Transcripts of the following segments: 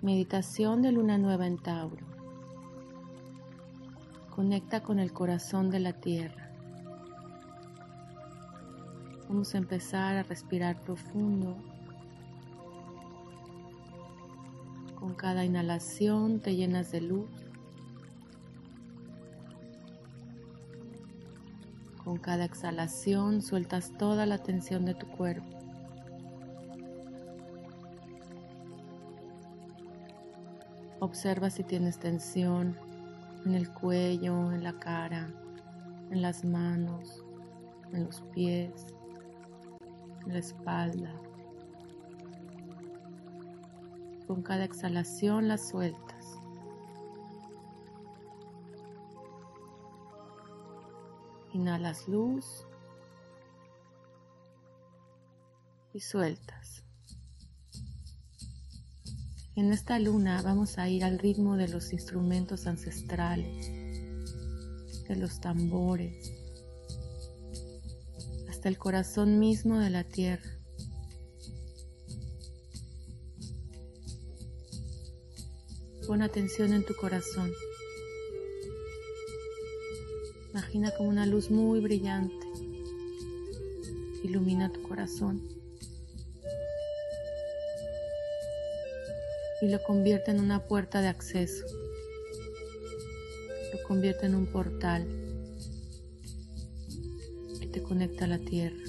Meditación de luna nueva en Tauro. Conecta con el corazón de la tierra. Vamos a empezar a respirar profundo. Con cada inhalación te llenas de luz. Con cada exhalación sueltas toda la tensión de tu cuerpo. Observa si tienes tensión en el cuello, en la cara, en las manos, en los pies, en la espalda. Con cada exhalación la sueltas. Inhalas luz y sueltas. En esta luna vamos a ir al ritmo de los instrumentos ancestrales, de los tambores, hasta el corazón mismo de la tierra. Pon atención en tu corazón. Imagina como una luz muy brillante ilumina tu corazón. Y lo convierte en una puerta de acceso. Lo convierte en un portal que te conecta a la tierra.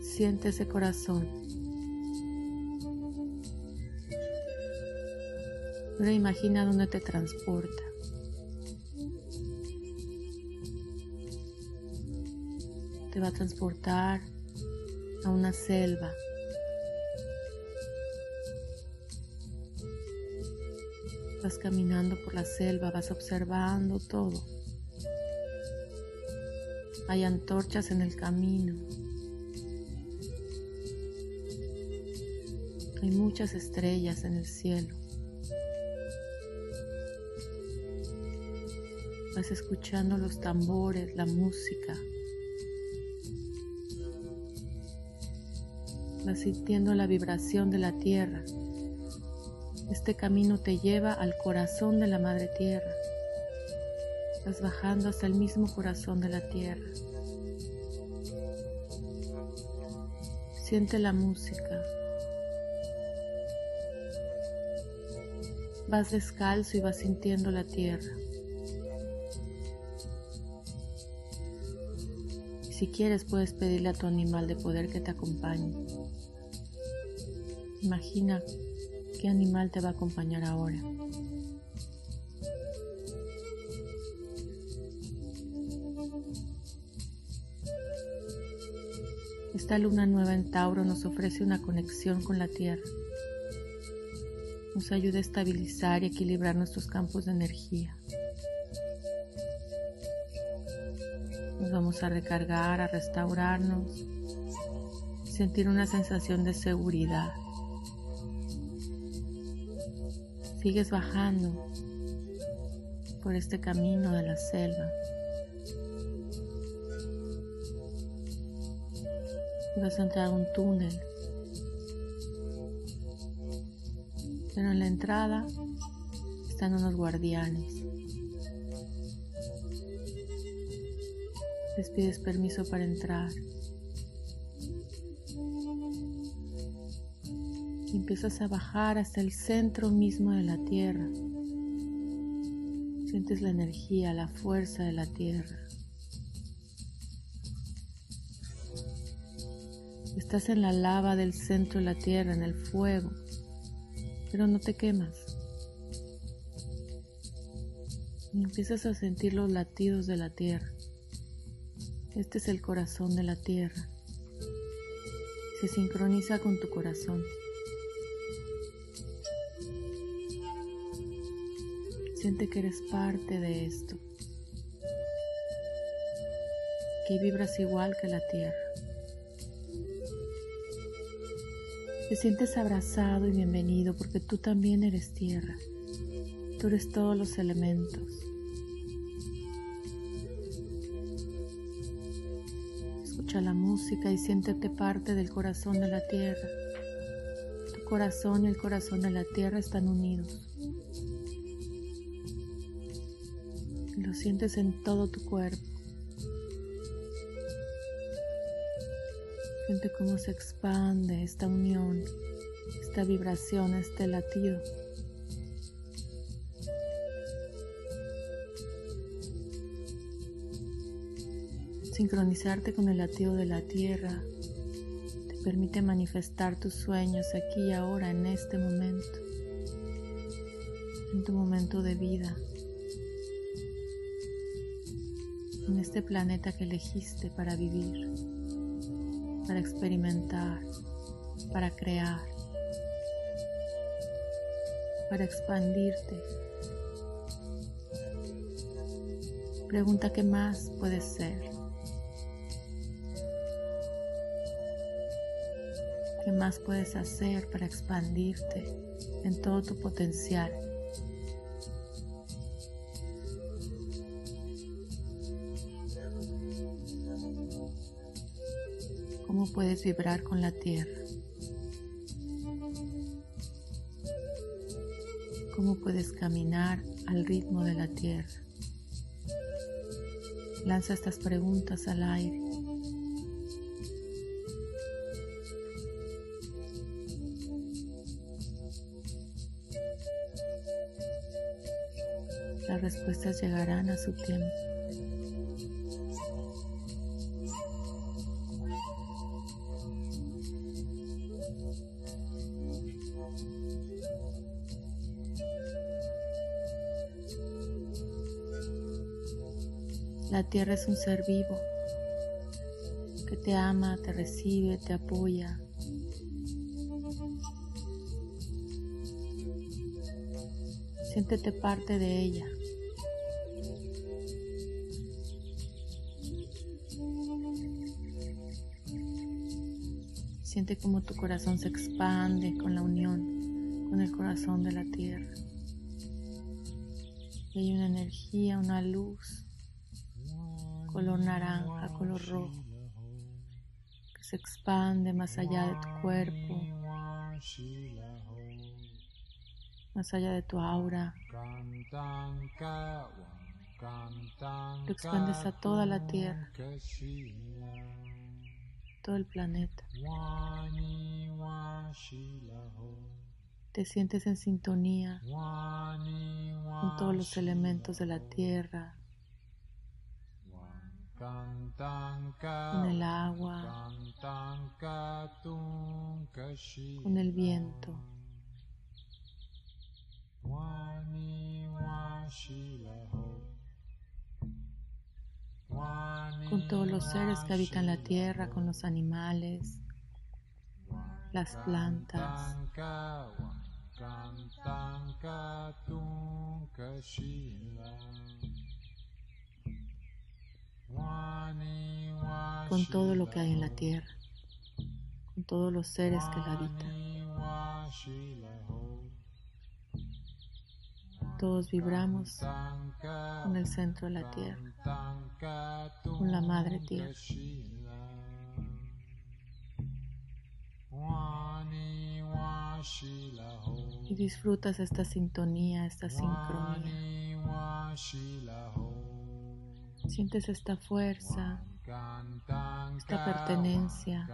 Siente ese corazón. Ahora imagina dónde te transporta. Te va a transportar a una selva. Vas caminando por la selva, vas observando todo. Hay antorchas en el camino. Hay muchas estrellas en el cielo. Vas escuchando los tambores, la música. Vas sintiendo la vibración de la tierra. Este camino te lleva al corazón de la Madre Tierra. Vas bajando hasta el mismo corazón de la tierra. Siente la música. Vas descalzo y vas sintiendo la tierra. Si quieres puedes pedirle a tu animal de poder que te acompañe. Imagina qué animal te va a acompañar ahora. Esta luna nueva en Tauro nos ofrece una conexión con la Tierra. Nos ayuda a estabilizar y equilibrar nuestros campos de energía. Nos vamos a recargar, a restaurarnos, sentir una sensación de seguridad. Sigues bajando por este camino de la selva. Y vas a entrar a un túnel. Pero en la entrada están unos guardianes. Les pides permiso para entrar. Empiezas a bajar hasta el centro mismo de la tierra. Sientes la energía, la fuerza de la tierra. Estás en la lava del centro de la tierra, en el fuego, pero no te quemas. Empiezas a sentir los latidos de la tierra. Este es el corazón de la tierra. Se sincroniza con tu corazón. Siente que eres parte de esto, que vibras igual que la tierra. Te sientes abrazado y bienvenido porque tú también eres tierra. Tú eres todos los elementos. Escucha la música y siéntete parte del corazón de la tierra. Tu corazón y el corazón de la tierra están unidos. Sientes en todo tu cuerpo. Siente cómo se expande esta unión, esta vibración, este latido. Sincronizarte con el latido de la tierra te permite manifestar tus sueños aquí y ahora, en este momento, en tu momento de vida, en este planeta que elegiste para vivir, para experimentar, para crear, para expandirte. Pregunta qué más puedes ser. ¿Qué más puedes hacer para expandirte en todo tu potencial? Puedes vibrar con la tierra? ¿Cómo puedes caminar al ritmo de la tierra? Lanza estas preguntas al aire. Las respuestas llegarán a su tiempo. La tierra es un ser vivo que te ama, te recibe, te apoya, Siéntete parte de ella. Siente como tu corazón se expande con la unión con el corazón de la tierra. Y hay una energía, una luz, color naranja, color rojo, que se expande más allá de tu cuerpo, más allá de tu aura. Lo expandes a toda la tierra, todo el planeta. Te sientes en sintonía con todos los elementos de la tierra, con el agua, con el viento. Con todos los seres que habitan la tierra, con los animales, las plantas. Con todo lo que hay en la tierra, con todos los seres que la habitan. Todos vibramos con el centro de la tierra, con la madre tierra. Y disfrutas esta sintonía, esta sincronía. Sientes esta fuerza, esta pertenencia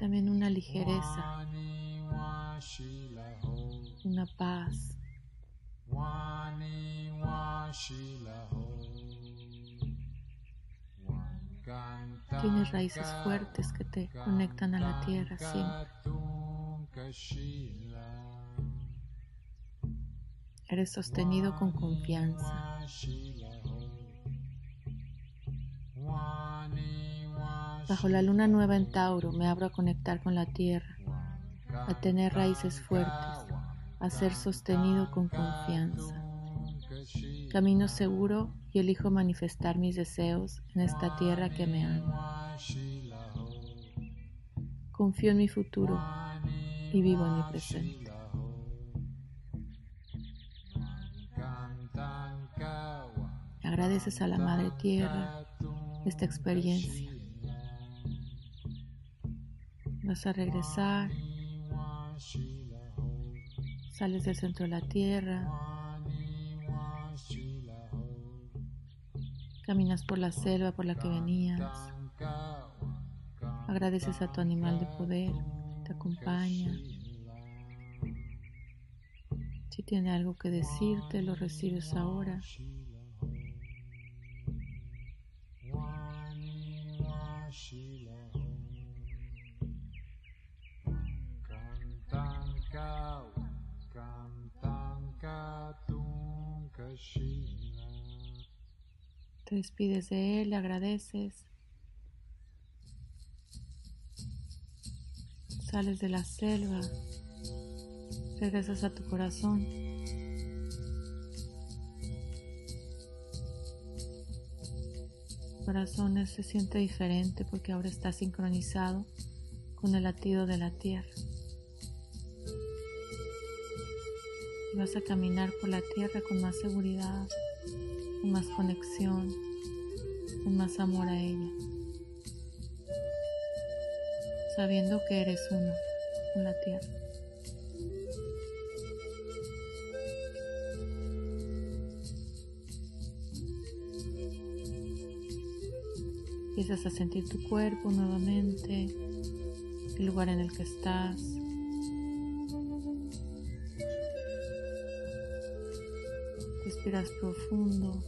también una ligereza, una paz. Tienes raíces fuertes que te conectan a la tierra siempre. Eres sostenido con confianza. Bajo la luna nueva en Tauro me abro a conectar con la tierra, a tener raíces fuertes, a ser sostenido con confianza. Camino seguro y elijo manifestar mis deseos en esta tierra que me ama. Confío en mi futuro y vivo en mi presente. Agradeces a la Madre Tierra esta experiencia. Vas a regresar. Sales del centro de la Tierra. Caminas por la selva por la que venías. Agradeces a tu animal de poder, te acompaña. Si tiene algo que decirte, lo recibes ahora. Te despides de él, le agradeces. Sales de la selva, regresas a tu corazón. Corazón se siente diferente porque ahora está sincronizado con el latido de la tierra. Y vas a caminar por la tierra con más seguridad con más conexión, con más amor a ella, sabiendo que eres uno con la tierra. Empiezas a sentir tu cuerpo nuevamente, el lugar en el que estás. Respiras profundo.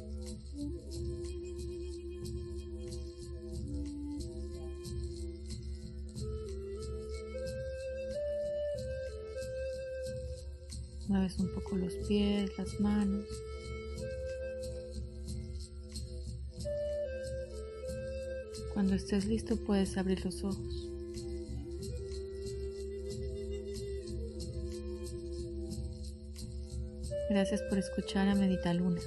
Mueves un poco los pies, las manos. Cuando estés listo puedes abrir los ojos. Gracias por escuchar a Medita Luna.